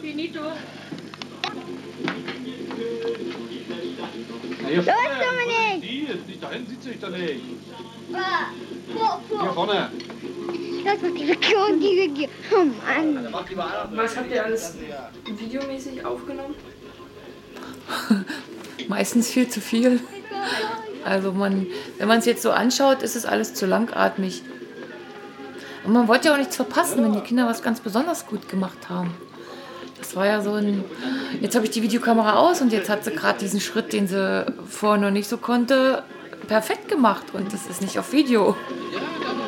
Finito. Hier Los, Dominik! Die ist nicht dahin, sieht sich da nicht. Vor, Hier vor. vorne. Das ist die Region, die Region. Oh Mann. Was habt ihr alles videomäßig aufgenommen? Meistens viel zu viel. Also man, wenn man es jetzt so anschaut, ist es alles zu langatmig. Und man wollte ja auch nichts verpassen, wenn die Kinder was ganz besonders gut gemacht haben. Das war ja so ein. Jetzt habe ich die Videokamera aus und jetzt hat sie gerade diesen Schritt, den sie vorher noch nicht so konnte, perfekt gemacht. Und das ist nicht auf Video.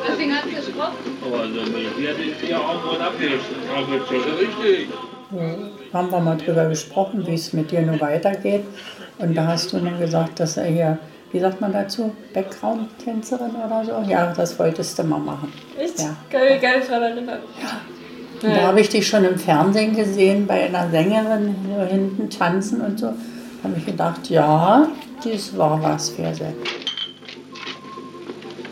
Deswegen hat es gesprochen. Aber also, wir sind ja auch mal abgeschlossen. Richtig. haben wir mal drüber gesprochen, wie es mit dir nun weitergeht. Und da hast du nun gesagt, dass er hier, wie sagt man dazu, Background-Tänzerin oder so? Ja, das wolltest du mal machen. Echt? Ja. Geil, geil dran erinnert. Und da habe ich dich schon im Fernsehen gesehen, bei einer Sängerin hier hinten tanzen und so. Da habe ich gedacht, ja, das war was für sie.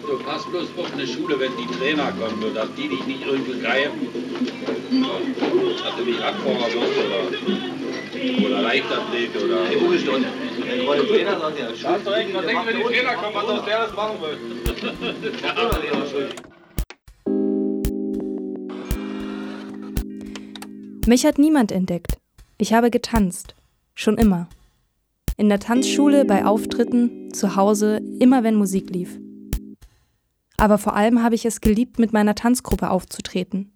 Du pass bloß auf eine Schule, wenn die Trainer kommen, nur dass die dich nicht irgendwie greifen. Nicht Radfahrer wirst oder, oder Leichtathlet oder. Die Ruhestunde. Wenn du Trainer sagst, ja, recht, was denkst du, wenn die Trainer kommen, was aus der das machen will? Der andere Lehrer schuld. Mich hat niemand entdeckt. Ich habe getanzt. Schon immer. In der Tanzschule, bei Auftritten, zu Hause, immer wenn Musik lief. Aber vor allem habe ich es geliebt, mit meiner Tanzgruppe aufzutreten.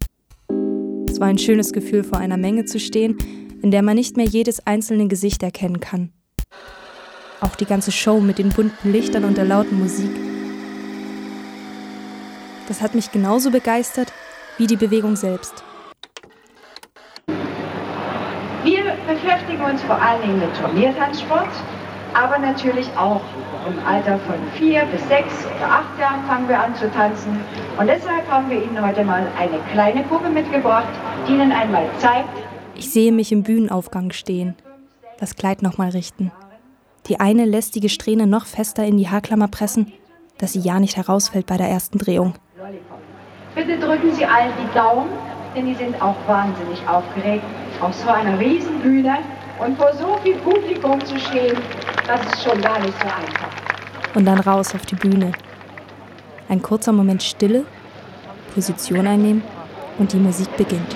Es war ein schönes Gefühl, vor einer Menge zu stehen, in der man nicht mehr jedes einzelne Gesicht erkennen kann. Auch die ganze Show mit den bunten Lichtern und der lauten Musik. Das hat mich genauso begeistert wie die Bewegung selbst. Wir beschäftigen uns vor allen Dingen mit Turniertanzsport, aber natürlich auch im Alter von vier bis sechs oder acht Jahren fangen wir an zu tanzen. Und deshalb haben wir Ihnen heute mal eine kleine Puppe mitgebracht, die Ihnen einmal zeigt, Ich sehe mich im Bühnenaufgang stehen, das Kleid nochmal richten, die eine lästige Strähne noch fester in die Haarklammer pressen, dass sie ja nicht herausfällt bei der ersten Drehung. bitte drücken Sie allen die Daumen, denn die sind auch wahnsinnig aufgeregt, auf so einer riesen Bühne und vor so viel Publikum zu stehen, das ist schon gar nicht so einfach. Und dann raus auf die Bühne. Ein kurzer Moment Stille, Position einnehmen und die Musik beginnt.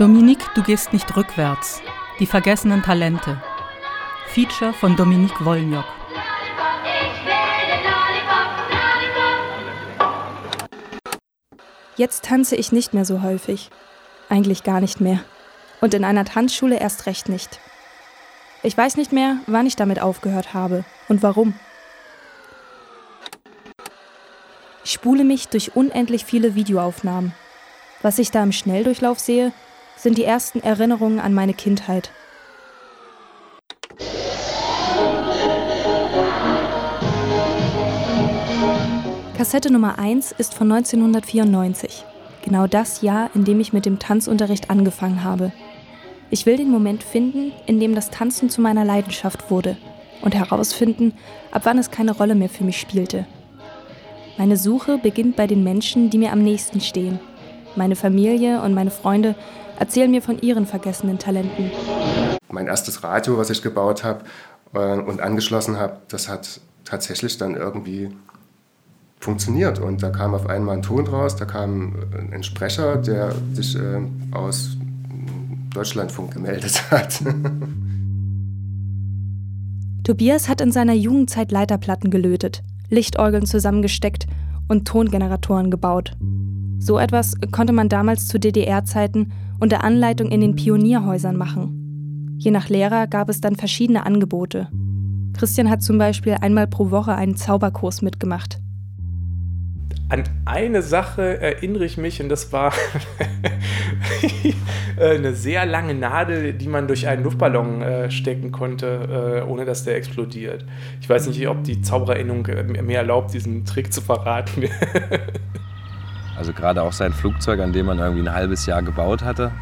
Dominique, du gehst nicht rückwärts. Die vergessenen Talente. Feature von Dominique Wolniok. Jetzt tanze ich nicht mehr so häufig. Eigentlich gar nicht mehr. Und in einer Tanzschule erst recht nicht. Ich weiß nicht mehr, wann ich damit aufgehört habe und warum. Ich spule mich durch unendlich viele Videoaufnahmen. Was ich da im Schnelldurchlauf sehe, sind die ersten Erinnerungen an meine Kindheit. Kassette Nummer 1 ist von 1994. Genau das Jahr, in dem ich mit dem Tanzunterricht angefangen habe. Ich will den Moment finden, in dem das Tanzen zu meiner Leidenschaft wurde und herausfinden, ab wann es keine Rolle mehr für mich spielte. Meine Suche beginnt bei den Menschen, die mir am nächsten stehen. Meine Familie und meine Freunde erzählen mir von ihren vergessenen Talenten. Mein erstes Radio, was ich gebaut habe äh, und angeschlossen habe, das hat tatsächlich dann irgendwie funktioniert. Und da kam auf einmal ein Ton raus, da kam äh, ein Sprecher, der sich äh, aus Deutschlandfunk gemeldet hat. Tobias hat in seiner Jugendzeit Leiterplatten gelötet, Lichtorgeln zusammengesteckt und Tongeneratoren gebaut. So etwas konnte man damals zu DDR-Zeiten unter Anleitung in den Pionierhäusern machen. Je nach Lehrer gab es dann verschiedene Angebote. Christian hat zum Beispiel einmal pro Woche einen Zauberkurs mitgemacht. An eine Sache erinnere ich mich und das war eine sehr lange Nadel, die man durch einen Luftballon äh, stecken konnte, äh, ohne dass der explodiert. Ich weiß nicht, ob die Zaubererinnung mir erlaubt, diesen Trick zu verraten. also gerade auch sein Flugzeug, an dem man irgendwie ein halbes Jahr gebaut hatte.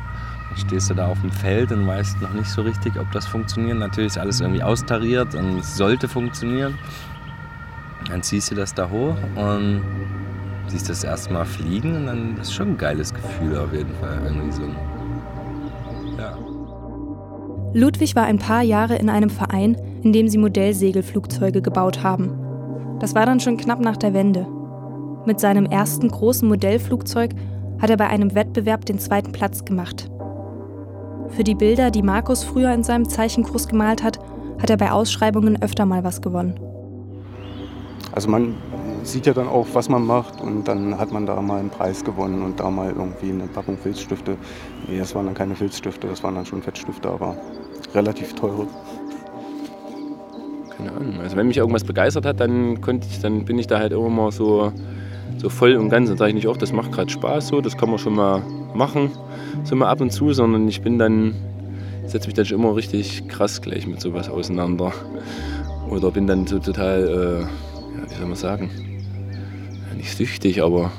Dann stehst du da auf dem Feld und weißt noch nicht so richtig, ob das funktioniert. Natürlich ist alles irgendwie austariert und es sollte funktionieren. Dann ziehst du das da hoch und siehst das erste Mal fliegen und dann ist schon ein geiles Gefühl auf jeden Fall. Irgendwie so. Ja. Ludwig war ein paar Jahre in einem Verein, in dem sie Modellsegelflugzeuge gebaut haben. Das war dann schon knapp nach der Wende. Mit seinem ersten großen Modellflugzeug hat er bei einem Wettbewerb den zweiten Platz gemacht. Für die Bilder, die Markus früher in seinem Zeichenkurs gemalt hat, hat er bei Ausschreibungen öfter mal was gewonnen. Also man sieht ja dann auch, was man macht und dann hat man da mal einen Preis gewonnen und da mal irgendwie eine Packung Filzstifte. Nee, das waren dann keine Filzstifte, das waren dann schon Fettstifte, aber relativ teure. Keine Ahnung. Also wenn mich irgendwas begeistert hat, dann ich, dann bin ich da halt immer mal so, so voll und ganz. Dann sage ich nicht auch, das macht gerade Spaß so, das kann man schon mal machen, so mal ab und zu, sondern ich bin dann, setze mich dann schon immer richtig krass gleich mit sowas auseinander. Oder bin dann so total, äh, ja, wie soll man sagen, ja, nicht süchtig, aber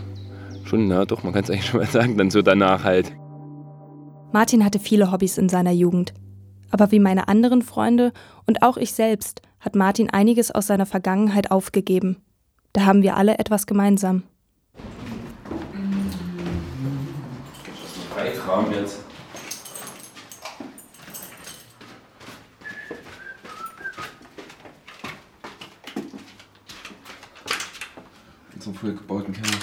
schon, na doch, man kann es eigentlich schon mal sagen, dann so danach halt. Martin hatte viele Hobbys in seiner Jugend. Aber wie meine anderen Freunde und auch ich selbst hat Martin einiges aus seiner Vergangenheit aufgegeben. Da haben wir alle etwas gemeinsam. In so einem voll gebauten Keller.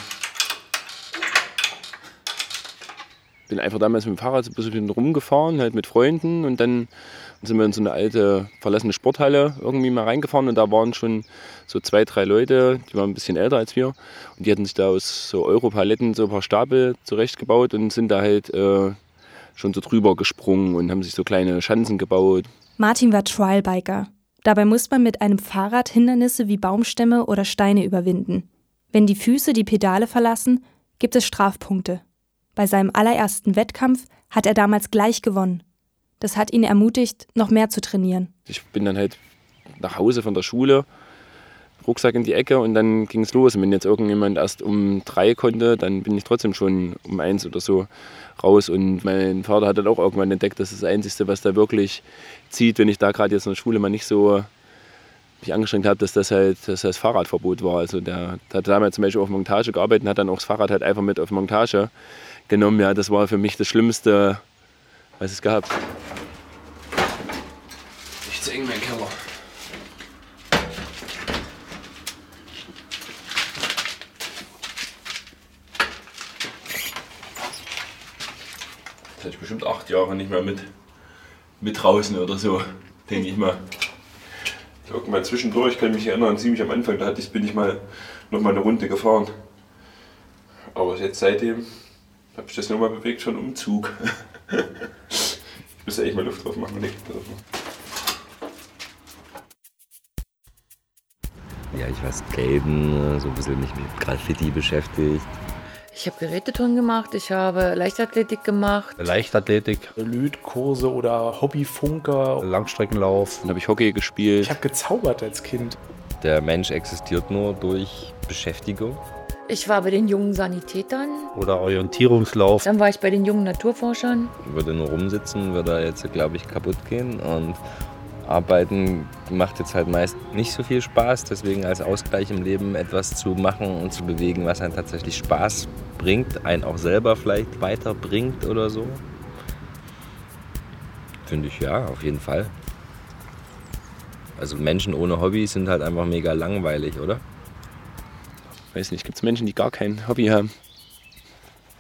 bin einfach damals mit dem Fahrrad so ein bisschen rumgefahren, halt mit Freunden und dann sind wir in so eine alte verlassene Sporthalle irgendwie mal reingefahren und da waren schon so zwei, drei Leute, die waren ein bisschen älter als wir und die hatten sich da aus so Europaletten so ein paar Stapel zurechtgebaut und sind da halt äh, schon so drüber gesprungen und haben sich so kleine Schanzen gebaut. Martin war Trialbiker. Dabei muss man mit einem Fahrrad Hindernisse wie Baumstämme oder Steine überwinden. Wenn die Füße die Pedale verlassen, gibt es Strafpunkte. Bei seinem allerersten Wettkampf hat er damals gleich gewonnen. Das hat ihn ermutigt, noch mehr zu trainieren. Ich bin dann halt nach Hause von der Schule, Rucksack in die Ecke und dann ging es los. Und wenn jetzt irgendjemand erst um drei konnte, dann bin ich trotzdem schon um eins oder so raus. Und mein Vater hat dann auch irgendwann entdeckt, dass das Einzige, was da wirklich zieht, wenn ich da gerade jetzt in der Schule mal nicht so mich angestrengt habe, dass das halt dass das Fahrradverbot war. Also der, der hat damals zum Beispiel auf Montage gearbeitet und hat dann auch das Fahrrad halt einfach mit auf Montage genommen. Ja, das war für mich das Schlimmste, was es gab. Ich zu eng, mein Keller. Das hatte ich bestimmt acht Jahre nicht mehr mit, mit draußen oder so, denke ich mal. Irgendwann zwischendurch, kann ich mich erinnern, ziemlich am Anfang, da bin ich mal noch mal eine Runde gefahren. Aber jetzt seitdem habe ich das nur mal bewegt, schon Umzug. ich müsste eigentlich mal Luft drauf machen. Nicht drauf Ja, ich war Skaten, so ein bisschen mich mit Graffiti beschäftigt. Ich habe Geräteturnen gemacht, ich habe Leichtathletik gemacht. Leichtathletik. Lötkurse oder Hobbyfunker. Langstreckenlauf. Dann habe ich Hockey gespielt. Ich habe gezaubert als Kind. Der Mensch existiert nur durch Beschäftigung. Ich war bei den jungen Sanitätern. Oder Orientierungslauf. Dann war ich bei den jungen Naturforschern. Würde nur rumsitzen, würde jetzt, glaube ich, kaputt gehen. Und Arbeiten macht jetzt halt meist nicht so viel Spaß. Deswegen als Ausgleich im Leben etwas zu machen und zu bewegen, was einen tatsächlich Spaß bringt, einen auch selber vielleicht weiterbringt oder so. Finde ich ja, auf jeden Fall. Also Menschen ohne Hobby sind halt einfach mega langweilig, oder? Weiß nicht, gibt es Menschen, die gar kein Hobby haben?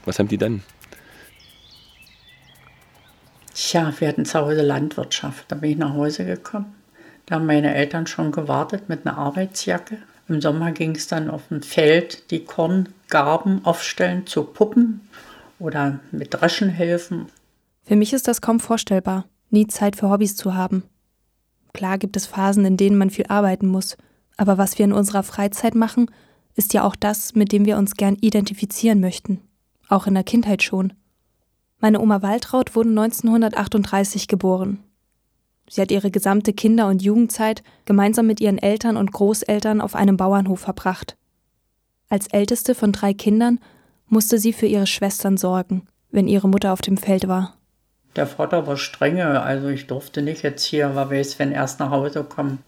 Was haben die dann? Tja, wir hatten zu Hause Landwirtschaft. Da bin ich nach Hause gekommen. Da haben meine Eltern schon gewartet mit einer Arbeitsjacke. Im Sommer ging es dann auf dem Feld die Korngarben aufstellen zu Puppen oder mit Dreschen helfen. Für mich ist das kaum vorstellbar, nie Zeit für Hobbys zu haben. Klar gibt es Phasen, in denen man viel arbeiten muss, aber was wir in unserer Freizeit machen, ist ja auch das, mit dem wir uns gern identifizieren möchten. Auch in der Kindheit schon. Meine Oma Waltraud wurde 1938 geboren. Sie hat ihre gesamte Kinder- und Jugendzeit gemeinsam mit ihren Eltern und Großeltern auf einem Bauernhof verbracht. Als älteste von drei Kindern musste sie für ihre Schwestern sorgen, wenn ihre Mutter auf dem Feld war. Der Vater war strenge, also ich durfte nicht jetzt hier, wer weiß, wenn erst nach Hause kommen.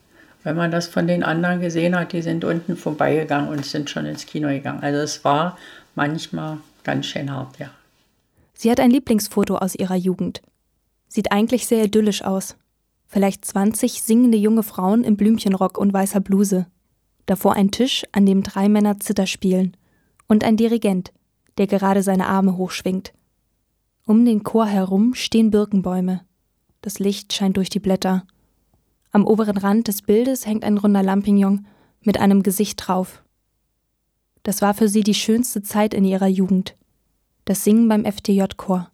Wenn man das von den anderen gesehen hat, die sind unten vorbeigegangen und sind schon ins Kino gegangen. Also es war manchmal ganz schön hart, ja. Sie hat ein Lieblingsfoto aus ihrer Jugend. Sieht eigentlich sehr idyllisch aus. Vielleicht 20 singende junge Frauen im Blümchenrock und weißer Bluse. Davor ein Tisch, an dem drei Männer Zither spielen. Und ein Dirigent, der gerade seine Arme hochschwingt. Um den Chor herum stehen Birkenbäume. Das Licht scheint durch die Blätter. Am oberen Rand des Bildes hängt ein runder Lampignon mit einem Gesicht drauf. Das war für sie die schönste Zeit in ihrer Jugend. Das Singen beim FDJ-Chor.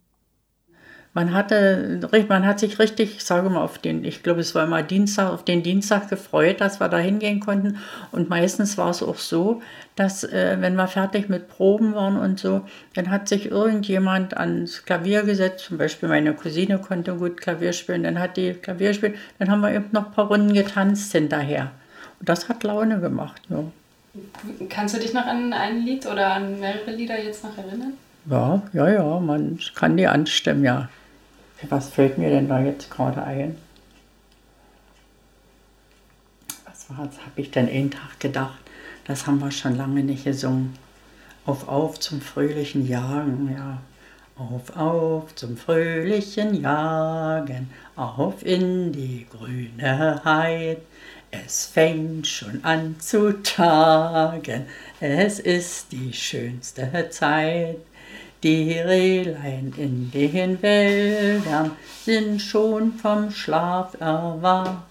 Man hatte, man hat sich richtig, ich sage mal, auf den, ich glaube, es war immer Dienstag, auf den Dienstag gefreut, dass wir da hingehen konnten. Und meistens war es auch so, dass, äh, wenn wir fertig mit Proben waren und so, dann hat sich irgendjemand ans Klavier gesetzt. Zum Beispiel meine Cousine konnte gut Klavier spielen, dann hat die Klavier gespielt, dann haben wir eben noch ein paar Runden getanzt hinterher. Und das hat Laune gemacht, ja. Kannst du dich noch an ein Lied oder an mehrere Lieder jetzt noch erinnern? Ja, ja, ja, man kann die anstimmen, ja. Was fällt mir denn da jetzt gerade ein? Was war? Habe ich denn einen Tag gedacht? Das haben wir schon lange nicht gesungen. Auf, auf zum fröhlichen Jagen, ja. Auf, auf zum fröhlichen Jagen, auf in die grüne Heid. Es fängt schon an zu tagen, es ist die schönste Zeit. Die Rehlein in den Wäldern sind schon vom Schlaf erwacht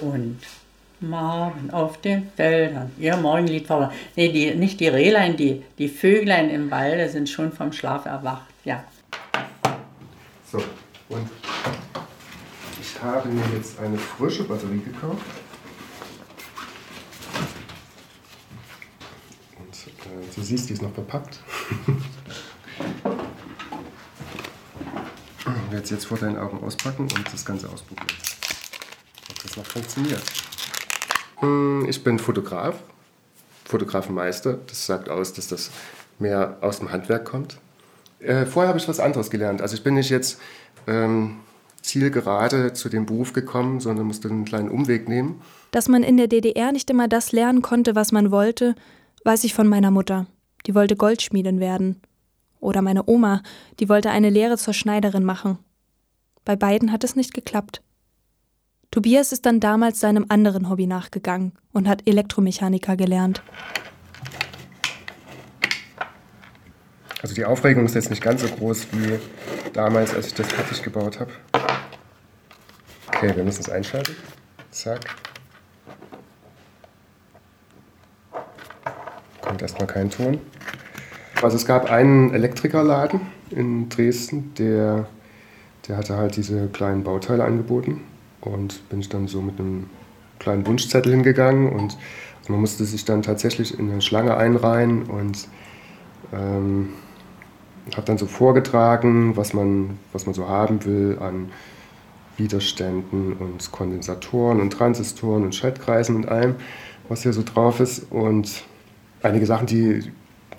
und Morgen auf den Feldern. Ihr Morgenlied war. Nee, die, nicht die Rehlein, die, die Vöglein im Walde sind schon vom Schlaf erwacht. Ja. So, und ich habe mir jetzt eine frische Batterie gekauft. Und äh, du siehst, die ist noch verpackt. Ich werde es jetzt vor deinen Augen auspacken und das Ganze ausprobieren. Ob das noch funktioniert. Hm, ich bin Fotograf, Fotografenmeister. Das sagt aus, dass das mehr aus dem Handwerk kommt. Äh, vorher habe ich was anderes gelernt. Also ich bin nicht jetzt ähm, zielgerade zu dem Beruf gekommen, sondern musste einen kleinen Umweg nehmen. Dass man in der DDR nicht immer das lernen konnte, was man wollte, weiß ich von meiner Mutter. Die wollte Goldschmiedin werden. Oder meine Oma, die wollte eine Lehre zur Schneiderin machen. Bei beiden hat es nicht geklappt. Tobias ist dann damals seinem anderen Hobby nachgegangen und hat Elektromechaniker gelernt. Also die Aufregung ist jetzt nicht ganz so groß wie damals, als ich das fertig gebaut habe. Okay, wir müssen es einschalten. Zack. Kommt erstmal kein Ton. Also es gab einen Elektrikerladen in Dresden, der, der hatte halt diese kleinen Bauteile angeboten. Und bin ich dann so mit einem kleinen Wunschzettel hingegangen und man musste sich dann tatsächlich in eine Schlange einreihen und ähm, habe dann so vorgetragen, was man, was man so haben will an Widerständen und Kondensatoren und Transistoren und Schaltkreisen und allem, was hier so drauf ist. Und einige Sachen, die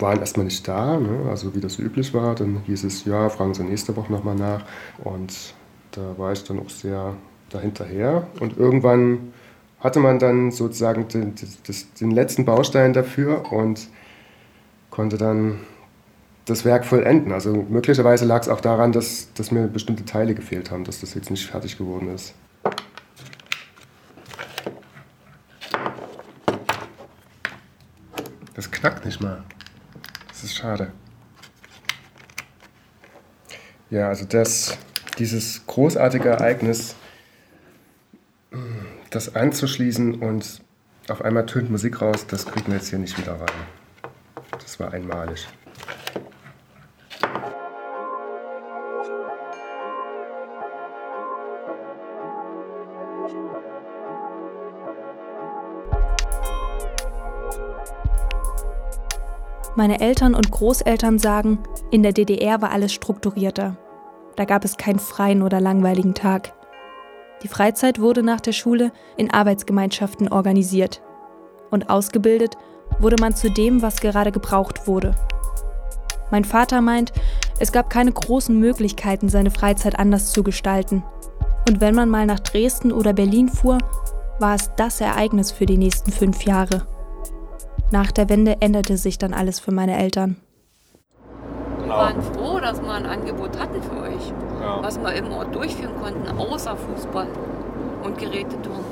waren erstmal nicht da, ne? also wie das üblich war. Dann hieß es, ja, fragen Sie nächste Woche nochmal nach. Und da war ich dann auch sehr dahinterher. Und irgendwann hatte man dann sozusagen den, den letzten Baustein dafür und konnte dann das Werk vollenden. Also möglicherweise lag es auch daran, dass, dass mir bestimmte Teile gefehlt haben, dass das jetzt nicht fertig geworden ist. Das knackt nicht mal. Das ist schade. Ja, also das, dieses großartige Ereignis das anzuschließen und auf einmal tönt Musik raus, das kriegen wir jetzt hier nicht wieder rein. Das war einmalig. Meine Eltern und Großeltern sagen, in der DDR war alles strukturierter. Da gab es keinen freien oder langweiligen Tag. Die Freizeit wurde nach der Schule in Arbeitsgemeinschaften organisiert. Und ausgebildet wurde man zu dem, was gerade gebraucht wurde. Mein Vater meint, es gab keine großen Möglichkeiten, seine Freizeit anders zu gestalten. Und wenn man mal nach Dresden oder Berlin fuhr, war es das Ereignis für die nächsten fünf Jahre. Nach der Wende änderte sich dann alles für meine Eltern. Wir waren froh, dass wir ein Angebot hatten für euch, Ja. was wir im Ort durchführen konnten, außer Fußball und Geräteturnen.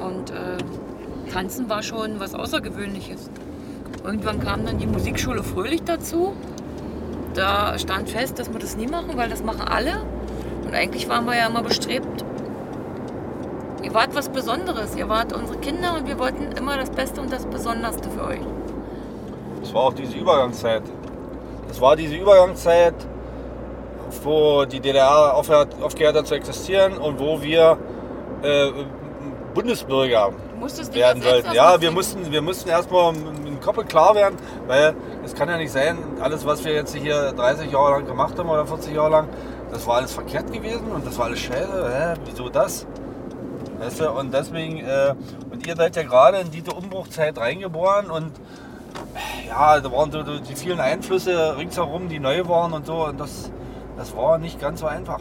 Und äh, Tanzen war schon was Außergewöhnliches. Irgendwann kam dann die Musikschule Fröhlich dazu. Da stand fest, dass wir das nie machen, weil das machen alle. Und eigentlich waren wir ja immer bestrebt, ihr wart was Besonderes. Ihr wart unsere Kinder und wir wollten immer das Beste und das Besonderste für euch. Es war auch diese Übergangszeit. Es war diese Übergangszeit, wo die DDR aufhört, aufgehört hat zu existieren und wo wir äh, Bundesbürger werden sollten. Ja, wir mussten, wir mussten erstmal im Kopf klar werden, weil es kann ja nicht sein, alles, was wir jetzt hier 30 Jahre lang gemacht haben oder 40 Jahre lang, das war alles verkehrt gewesen und das war alles scheiße. Hä? Wieso das? Weißt du? Und deswegen, äh, und ihr seid ja gerade in diese Umbruchzeit reingeboren und ja, da waren so die vielen Einflüsse ringsherum, die neu waren und so. Und das, das war nicht ganz so einfach.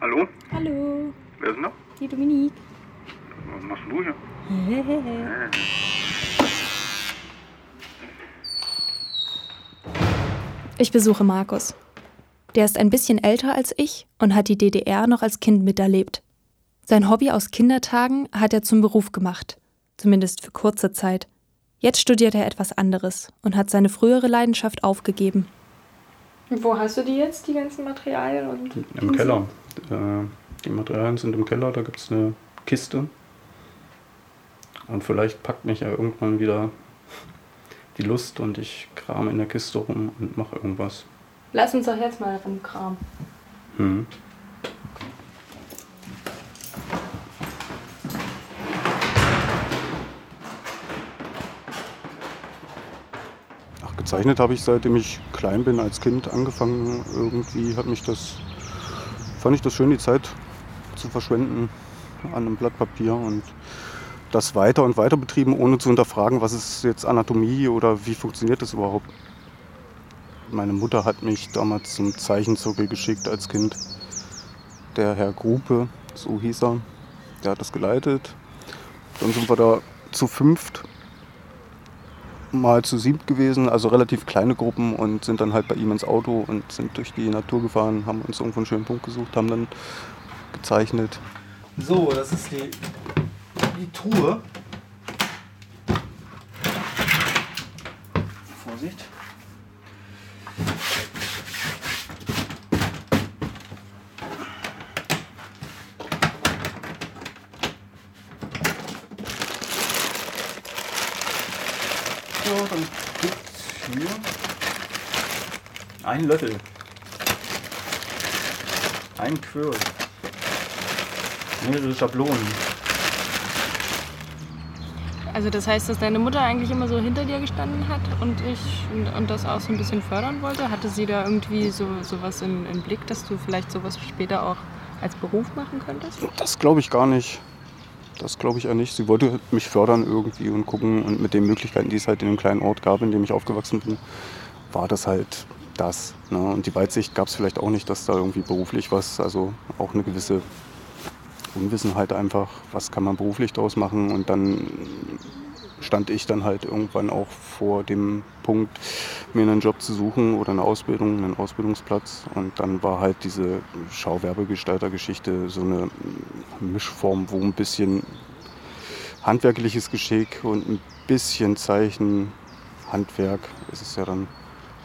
Hallo? Hallo, Wer ist denn da? die Dominique. Was machst du hier? Ich besuche Markus. Der ist ein bisschen älter als ich und hat die DDR noch als Kind miterlebt. Sein Hobby aus Kindertagen hat er zum Beruf gemacht, zumindest für kurze Zeit. Jetzt studiert er etwas anderes und hat seine frühere Leidenschaft aufgegeben. Wo hast du die jetzt, die ganzen Materialien? Und Im Keller. Äh, die Materialien sind im Keller, da gibt es eine Kiste. Und vielleicht packt mich ja irgendwann wieder die Lust und ich kram in der Kiste rum und mache irgendwas. Lass uns doch jetzt mal rumkramen. Hm. Gezeichnet habe ich seitdem ich klein bin, als Kind angefangen. Irgendwie hat mich das, fand ich das schön, die Zeit zu verschwenden an einem Blatt Papier und das weiter und weiter betrieben, ohne zu hinterfragen, was ist jetzt Anatomie oder wie funktioniert das überhaupt. Meine Mutter hat mich damals zum Zeichenzirkel geschickt als Kind. Der Herr Grupe, so hieß er, der hat das geleitet. Dann sind wir da zu fünft mal zu siebt gewesen, also relativ kleine Gruppen und sind dann halt bei ihm ins Auto und sind durch die Natur gefahren, haben uns irgendwo einen schönen Punkt gesucht, haben dann gezeichnet. So, das ist die, die Truhe. Vorsicht. So, dann gibt's hier einen Löffel. Ein Quirl. Mehrere Schablonen. Also das heißt, dass deine Mutter eigentlich immer so hinter dir gestanden hat und ich und, und das auch so ein bisschen fördern wollte? Hatte sie da irgendwie so sowas im, im Blick, dass du vielleicht sowas später auch als Beruf machen könntest? Das glaube ich gar nicht. Das glaube ich eher nicht. Sie wollte mich fördern irgendwie und gucken und mit den Möglichkeiten, die es halt in dem kleinen Ort gab, in dem ich aufgewachsen bin, war das halt das. Ne? Und die Weitsicht gab es vielleicht auch nicht, dass da irgendwie beruflich was, also auch eine gewisse Unwissenheit einfach, was kann man beruflich daraus machen. Und dann stand ich dann halt irgendwann auch vor dem Punkt, mir einen Job zu suchen oder eine Ausbildung, einen Ausbildungsplatz. Und dann war halt diese Schauwerbegestaltergeschichte so eine Mischform, wo ein bisschen handwerkliches Geschick und ein bisschen Zeichen, Handwerk ist es ja dann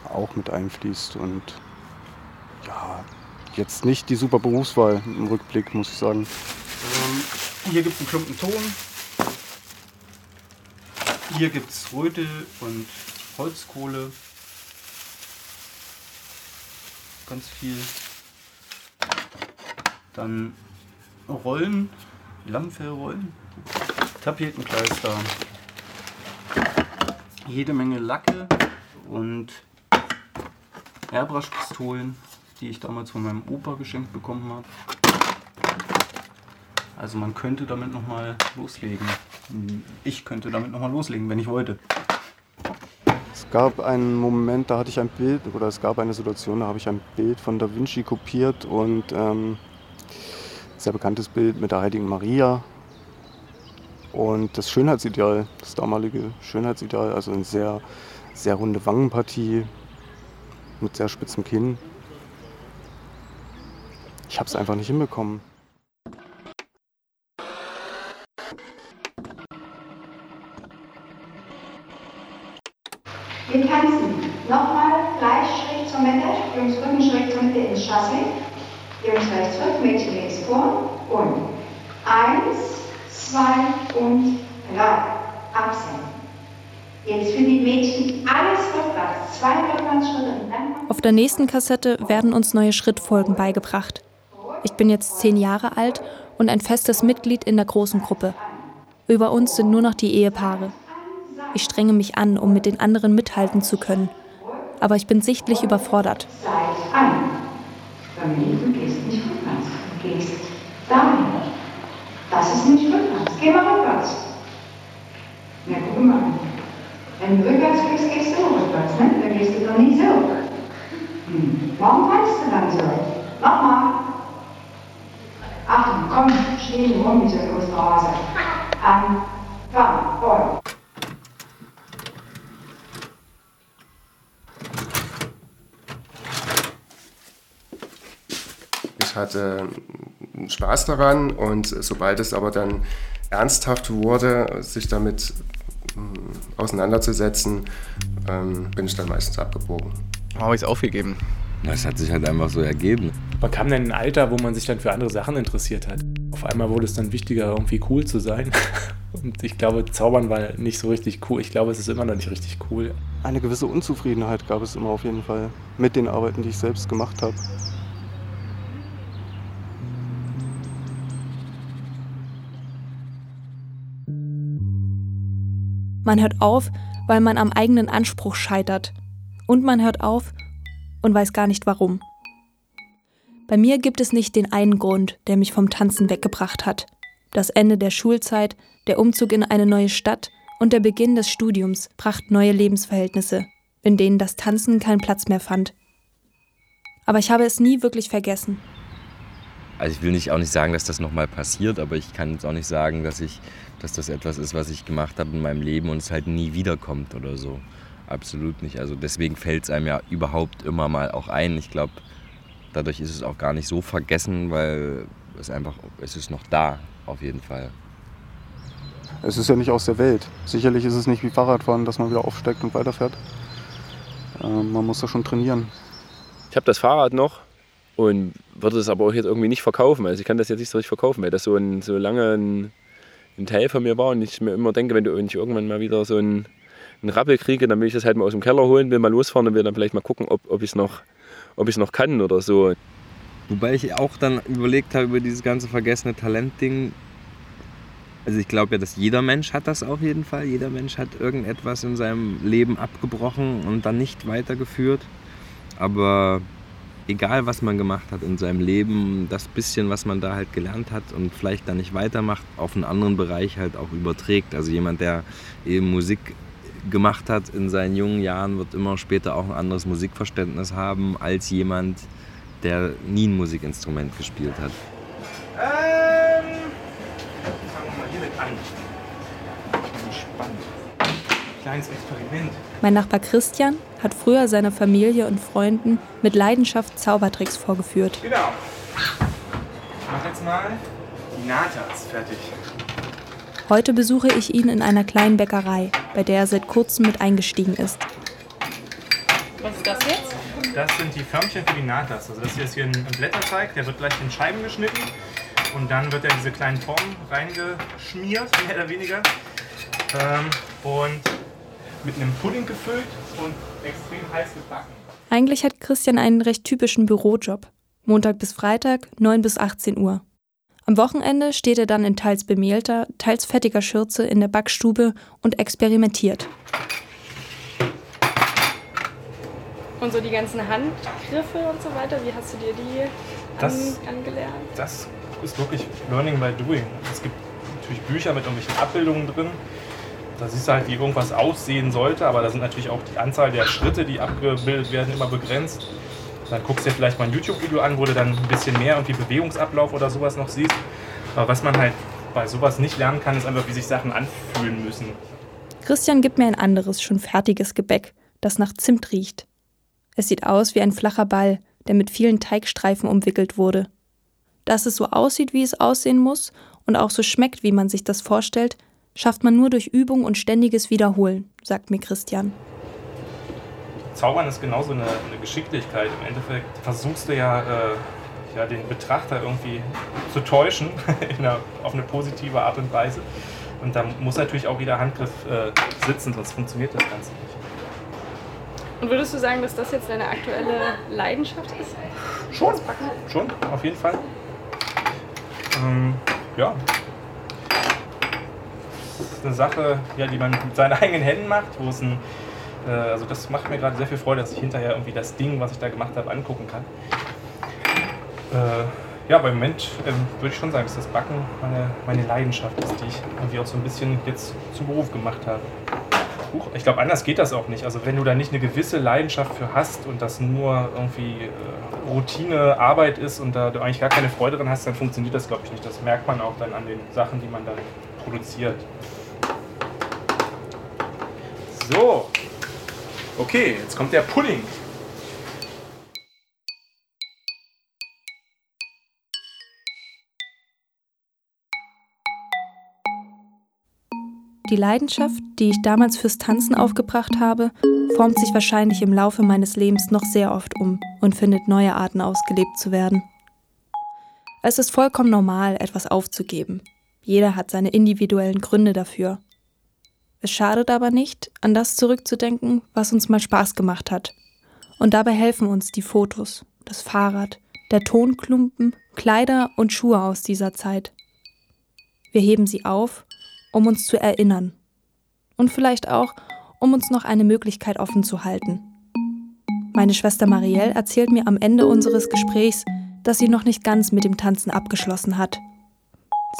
auch mit einfließt. Und ja, jetzt nicht die super Berufswahl im Rückblick, muss ich sagen. Ähm, hier gibt es einen Klumpen Ton. Hier gibt es Rötel und Holzkohle. Ganz viel. Dann Rollen, Lammfellrollen, Tapetenkleister, jede Menge Lacke und Airbrush-Pistolen, die ich damals von meinem Opa geschenkt bekommen habe. Also man könnte damit nochmal loslegen. Ich könnte damit nochmal loslegen, wenn ich wollte. Es gab einen Moment, da hatte ich ein Bild, oder es gab eine Situation, da habe ich ein Bild von Da Vinci kopiert und ähm, sehr bekanntes Bild mit der heiligen Maria. Und das Schönheitsideal, das damalige Schönheitsideal, also eine sehr, sehr runde Wangenpartie mit sehr spitzem Kinn. Ich habe es einfach nicht hinbekommen. Wir tanzen. Nochmal gleich schräg zur Mitte, Jungs Rücken schräg zur Mitte ins Chassé. Jungs rechts zurück, Mädchen links vor. Und eins, zwei und drei. Absenken. Jetzt für die Mädchen alles rückwärts. Zwei Rückwärtsschritte Auf der nächsten Kassette werden uns neue Schrittfolgen beigebracht. Ich bin jetzt zehn Jahre alt und ein festes Mitglied in der großen Gruppe. Über uns sind nur noch die Ehepaare. Ich strenge mich an, um mit den anderen mithalten zu können. Aber ich bin sichtlich überfordert. Familie, du gehst nicht rückwärts. Du gehst dahin. Das ist nicht rückwärts. Geh mal rückwärts. Na, guck mal. Wenn du rückwärts gehst, gehst du rückwärts, ne? Dann gehst du doch nie so. Warum tanzt du dann so? Nochmal. Achtung, komm, steh nicht rum so ein Osterhase. An, fahren, voll. Ich hatte Spaß daran und sobald es aber dann ernsthaft wurde, sich damit mm, auseinanderzusetzen, ähm, bin ich dann meistens abgebogen. Habe ich es aufgegeben. Das hat sich halt einfach so ergeben. Man kam dann in ein Alter, wo man sich dann für andere Sachen interessiert hat. Auf einmal wurde es dann wichtiger, irgendwie cool zu sein. Und ich glaube, Zaubern war nicht so richtig cool. Ich glaube, es ist immer noch nicht richtig cool. Eine gewisse Unzufriedenheit gab es immer auf jeden Fall mit den Arbeiten, die ich selbst gemacht habe. Man hört auf, weil man am eigenen Anspruch scheitert. Und man hört auf und weiß gar nicht warum. Bei mir gibt es nicht den einen Grund, der mich vom Tanzen weggebracht hat. Das Ende der Schulzeit, der Umzug in eine neue Stadt und der Beginn des Studiums brachten neue Lebensverhältnisse, in denen das Tanzen keinen Platz mehr fand. Aber ich habe es nie wirklich vergessen. Also ich will nicht auch nicht sagen, dass das nochmal passiert, aber ich kann jetzt auch nicht sagen, dass ich, dass das etwas ist, was ich gemacht habe in meinem Leben und es halt nie wiederkommt oder so. Absolut nicht. Also deswegen fällt es einem ja überhaupt immer mal auch ein. Ich glaube, dadurch ist es auch gar nicht so vergessen, weil es einfach, es ist noch da, auf jeden Fall. Es ist ja nicht aus der Welt. Sicherlich ist es nicht wie Fahrradfahren, dass man wieder aufsteigt und weiterfährt. Ähm, man muss da schon trainieren. Ich habe das Fahrrad noch und würde es aber auch jetzt irgendwie nicht verkaufen. Also ich kann das jetzt nicht so richtig verkaufen, weil das so, ein, so lange ein, ein Teil von mir war und ich mir immer denke, wenn du ich irgendwann mal wieder so einen, einen Rappel kriege, dann will ich das halt mal aus dem Keller holen, will mal losfahren und will dann vielleicht mal gucken, ob, ob ich es noch, noch kann oder so. Wobei ich auch dann überlegt habe über dieses ganze vergessene Talent-Ding. Also ich glaube ja, dass jeder Mensch hat das auf jeden Fall. Jeder Mensch hat irgendetwas in seinem Leben abgebrochen und dann nicht weitergeführt. Aber egal, was man gemacht hat in seinem Leben, das bisschen, was man da halt gelernt hat und vielleicht dann nicht weitermacht, auf einen anderen Bereich halt auch überträgt. Also jemand, der eben Musik gemacht hat in seinen jungen Jahren, wird immer später auch ein anderes Musikverständnis haben als jemand, der nie ein Musikinstrument gespielt hat. Ähm, fangen wir mal hiermit an. Spannend. Kleines Experiment. Mein Nachbar Christian hat früher seiner Familie und Freunden mit Leidenschaft Zaubertricks vorgeführt. Genau. Ich mache jetzt mal die Natas fertig. Heute besuche ich ihn in einer kleinen Bäckerei, bei der er seit kurzem mit eingestiegen ist. Was ist das jetzt? Das sind die Förmchen für die Natas. Also das hier ist hier ein Blätterteig, der wird gleich in Scheiben geschnitten und dann wird er in diese kleinen Formen reingeschmiert, mehr oder weniger. Ähm, und mit einem Pudding gefüllt und extrem heiß gebacken. Eigentlich hat Christian einen recht typischen Bürojob. Montag bis Freitag, 9 bis 18 Uhr. Am Wochenende steht er dann in teils bemehlter, teils fettiger Schürze in der Backstube und experimentiert. Und so die ganzen Handgriffe und so weiter, wie hast du dir die Das- an, angelernt? Das ist wirklich Learning by Doing. Es gibt natürlich Bücher mit irgendwelchen Abbildungen drin. Da siehst du halt, wie irgendwas aussehen sollte, aber da sind natürlich auch die Anzahl der Schritte, die abgebildet werden, immer begrenzt. Dann guckst du dir vielleicht mal ein YouTube-Video an, wo du dann ein bisschen mehr irgendwie Bewegungsablauf oder sowas noch siehst. Aber was man halt bei sowas nicht lernen kann, ist einfach, wie sich Sachen anfühlen müssen. Christian gibt mir ein anderes, schon fertiges Gebäck, das nach Zimt riecht. Es sieht aus wie ein flacher Ball, der mit vielen Teigstreifen umwickelt wurde. Dass es so aussieht, wie es aussehen muss und auch so schmeckt, wie man sich das vorstellt, schafft man nur durch Übung und ständiges Wiederholen, sagt mir Christian. Zaubern ist genauso eine, eine Geschicklichkeit. Im Endeffekt versuchst du ja, äh, ja den Betrachter irgendwie zu täuschen, einer, auf eine positive Art und Weise. Und da muss natürlich auch jeder Handgriff äh, sitzen, sonst funktioniert das Ganze nicht. Und würdest du sagen, dass das jetzt deine aktuelle Leidenschaft ist? Schon, schon, auf jeden Fall. Ähm, ja. Das ist eine Sache, ja, die man mit seinen eigenen Händen macht, wo es ein, äh, also das macht mir gerade sehr viel Freude, dass ich hinterher irgendwie das Ding, was ich da gemacht habe, angucken kann. Äh, ja, aber im Moment ähm, würde ich schon sagen, dass das Backen meine, meine Leidenschaft ist, die ich irgendwie auch so ein bisschen jetzt zum Beruf gemacht habe. Huch, ich glaube, anders geht das auch nicht. Also wenn du da nicht eine gewisse Leidenschaft für hast und das nur irgendwie äh, Routine, Arbeit ist und da du eigentlich gar keine Freude dran hast, dann funktioniert das, glaube ich, nicht. Das merkt man auch dann an den Sachen, die man dann produziert. So. Okay, jetzt kommt der Pudding. Die Leidenschaft, die ich damals fürs Tanzen aufgebracht habe, formt sich wahrscheinlich im Laufe meines Lebens noch sehr oft um und findet neue Arten ausgelebt zu werden. Es ist vollkommen normal, etwas aufzugeben. Jeder hat seine individuellen Gründe dafür. Es schadet aber nicht, an das zurückzudenken, was uns mal Spaß gemacht hat. Und dabei helfen uns die Fotos, das Fahrrad, der Tonklumpen, Kleider und Schuhe aus dieser Zeit. Wir heben sie auf um uns zu erinnern. Und vielleicht auch, um uns noch eine Möglichkeit offen zu halten. Meine Schwester Marielle erzählt mir am Ende unseres Gesprächs, dass sie noch nicht ganz mit dem Tanzen abgeschlossen hat.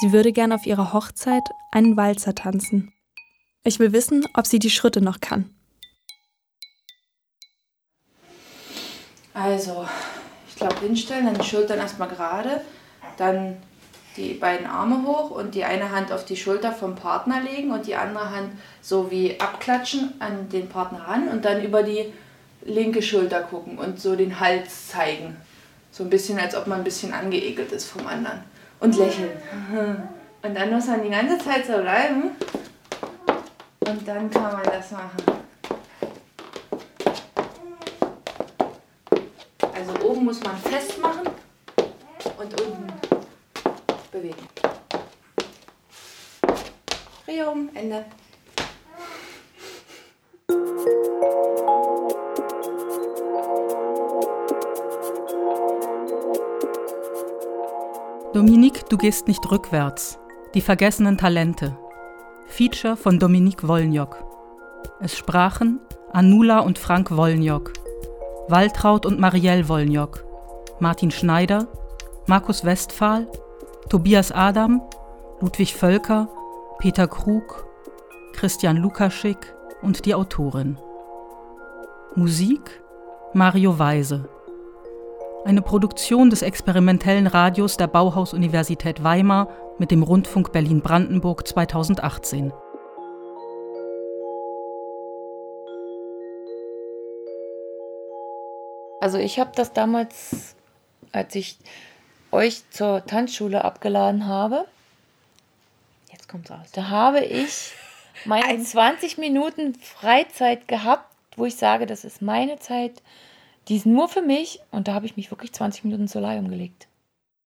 Sie würde gern auf ihrer Hochzeit einen Walzer tanzen. Ich will wissen, ob sie die Schritte noch kann. Also, ich glaube hinstellen, dann die Schultern erstmal gerade, dann die beiden Arme hoch und die eine Hand auf die Schulter vom Partner legen und die andere Hand so wie abklatschen an den Partner ran und dann über die linke Schulter gucken und so den Hals zeigen. So ein bisschen, als ob man ein bisschen angeekelt ist vom anderen. Und lächeln. Und dann muss man die ganze Zeit so bleiben. Und dann kann man das machen. Also oben muss man festmachen und unten bewegen. Dreh um, Ende. Dominique, du gehst nicht rückwärts. Die vergessenen Talente. Feature von Dominique Wolniok. Es sprachen Anula und Frank Wolniok, Waltraud und Marielle Wolniok, Martin Schneider, Markus Westphal, Tobias Adam, Ludwig Völker, Peter Krug, Christian Lukaschik und die Autorin. Musik Mario Weise. Eine Produktion des experimentellen Radios der Bauhaus-Universität Weimar mit dem Rundfunk Berlin-Brandenburg 2018. Also ich habe das damals, als ich euch zur Tanzschule abgeladen habe, jetzt kommt's aus. Da habe ich meine 20 Minuten Freizeit gehabt, wo ich sage, das ist meine Zeit, die ist nur für mich und da habe ich mich wirklich 20 Minuten zur Leih umgelegt.